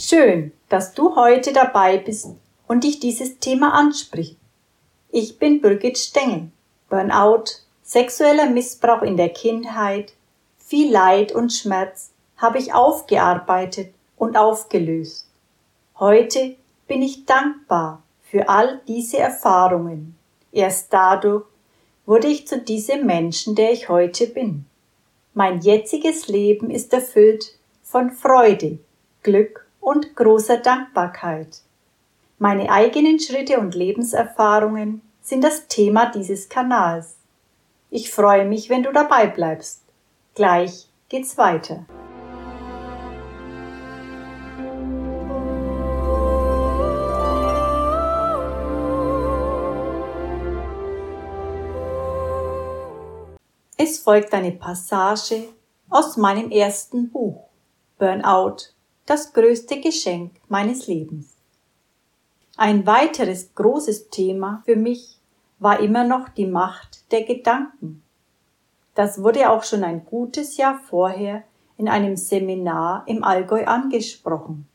Schön, dass du heute dabei bist und dich dieses Thema anspricht. Ich bin Birgit Stengel. Burnout, sexueller Missbrauch in der Kindheit, viel Leid und Schmerz habe ich aufgearbeitet und aufgelöst. Heute bin ich dankbar für all diese Erfahrungen. Erst dadurch wurde ich zu diesem Menschen, der ich heute bin. Mein jetziges Leben ist erfüllt von Freude, Glück und großer Dankbarkeit. Meine eigenen Schritte und Lebenserfahrungen sind das Thema dieses Kanals. Ich freue mich, wenn du dabei bleibst. Gleich geht's weiter. Es folgt eine Passage aus meinem ersten Buch Burnout das größte Geschenk meines Lebens. Ein weiteres großes Thema für mich war immer noch die Macht der Gedanken. Das wurde auch schon ein gutes Jahr vorher in einem Seminar im Allgäu angesprochen.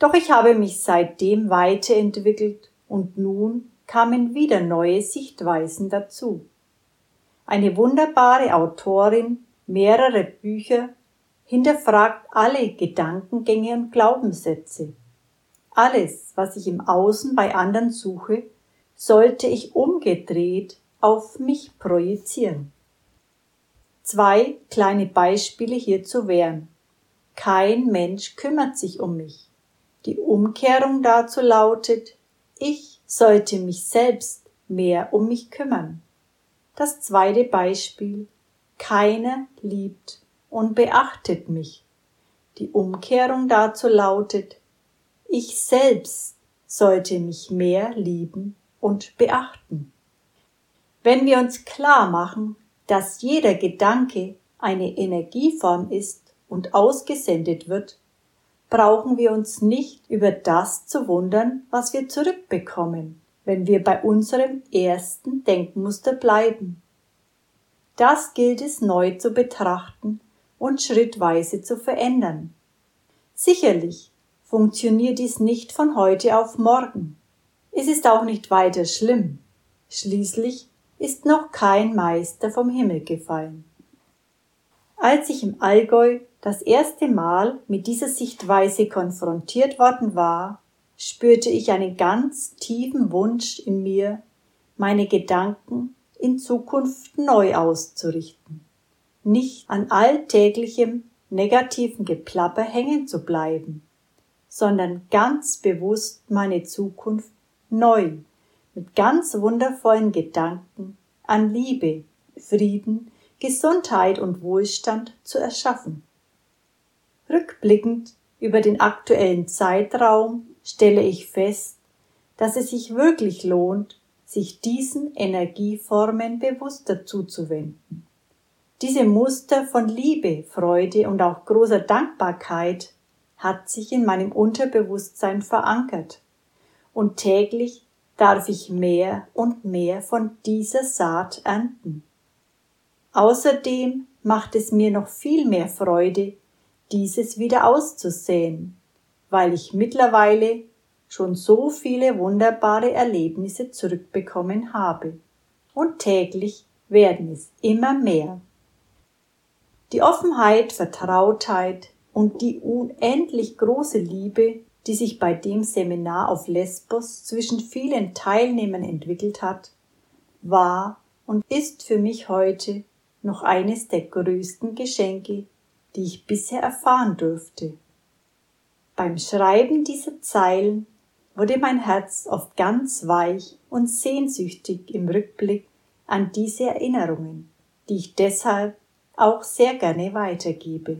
Doch ich habe mich seitdem weiterentwickelt und nun kamen wieder neue Sichtweisen dazu. Eine wunderbare Autorin, mehrere Bücher hinterfragt alle Gedankengänge und Glaubenssätze. Alles, was ich im Außen bei anderen suche, sollte ich umgedreht auf mich projizieren. Zwei kleine Beispiele hierzu wären. Kein Mensch kümmert sich um mich. Die Umkehrung dazu lautet, ich sollte mich selbst mehr um mich kümmern. Das zweite Beispiel, keiner liebt und beachtet mich. Die Umkehrung dazu lautet, ich selbst sollte mich mehr lieben und beachten. Wenn wir uns klar machen, dass jeder Gedanke eine Energieform ist und ausgesendet wird, brauchen wir uns nicht über das zu wundern, was wir zurückbekommen, wenn wir bei unserem ersten Denkmuster bleiben. Das gilt es neu zu betrachten und schrittweise zu verändern. Sicherlich funktioniert dies nicht von heute auf morgen. Es ist auch nicht weiter schlimm. Schließlich ist noch kein Meister vom Himmel gefallen. Als ich im Allgäu das erste Mal mit dieser Sichtweise konfrontiert worden war, spürte ich einen ganz tiefen Wunsch in mir, meine Gedanken in Zukunft neu auszurichten nicht an alltäglichem negativen Geplapper hängen zu bleiben, sondern ganz bewusst meine Zukunft neu, mit ganz wundervollen Gedanken an Liebe, Frieden, Gesundheit und Wohlstand zu erschaffen. Rückblickend über den aktuellen Zeitraum stelle ich fest, dass es sich wirklich lohnt, sich diesen Energieformen bewusster zuzuwenden. Diese Muster von Liebe, Freude und auch großer Dankbarkeit hat sich in meinem Unterbewusstsein verankert. Und täglich darf ich mehr und mehr von dieser Saat ernten. Außerdem macht es mir noch viel mehr Freude, dieses wieder auszusäen, weil ich mittlerweile schon so viele wunderbare Erlebnisse zurückbekommen habe. Und täglich werden es immer mehr. Die Offenheit, Vertrautheit und die unendlich große Liebe, die sich bei dem Seminar auf Lesbos zwischen vielen Teilnehmern entwickelt hat, war und ist für mich heute noch eines der größten Geschenke, die ich bisher erfahren durfte. Beim Schreiben dieser Zeilen wurde mein Herz oft ganz weich und sehnsüchtig im Rückblick an diese Erinnerungen, die ich deshalb auch sehr gerne weitergebe.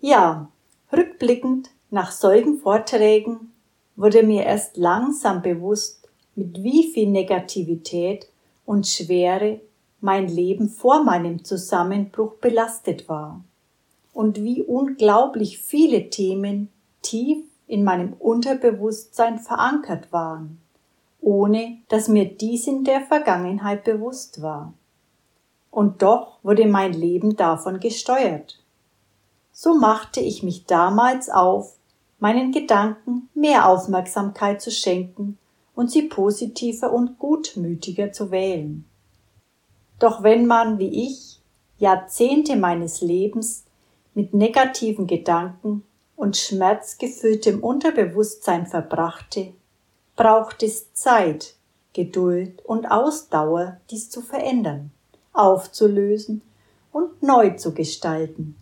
Ja, rückblickend nach solchen Vorträgen wurde mir erst langsam bewusst, mit wie viel Negativität und Schwere mein Leben vor meinem Zusammenbruch belastet war und wie unglaublich viele Themen tief in meinem Unterbewusstsein verankert waren, ohne dass mir dies in der Vergangenheit bewusst war und doch wurde mein Leben davon gesteuert. So machte ich mich damals auf, meinen Gedanken mehr Aufmerksamkeit zu schenken und sie positiver und gutmütiger zu wählen. Doch wenn man, wie ich, Jahrzehnte meines Lebens mit negativen Gedanken und schmerzgefülltem Unterbewusstsein verbrachte, braucht es Zeit, Geduld und Ausdauer, dies zu verändern, aufzulösen und neu zu gestalten.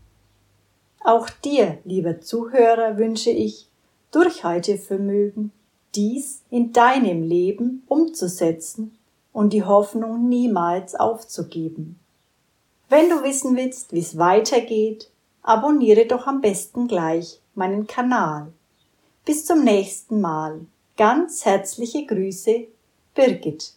Auch dir, lieber Zuhörer, wünsche ich Durchhaltevermögen, dies in deinem Leben umzusetzen und die Hoffnung niemals aufzugeben. Wenn du wissen willst, wie es weitergeht, abonniere doch am besten gleich meinen Kanal. Bis zum nächsten Mal. Ganz herzliche Grüße, Birgit.